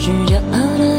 是骄傲的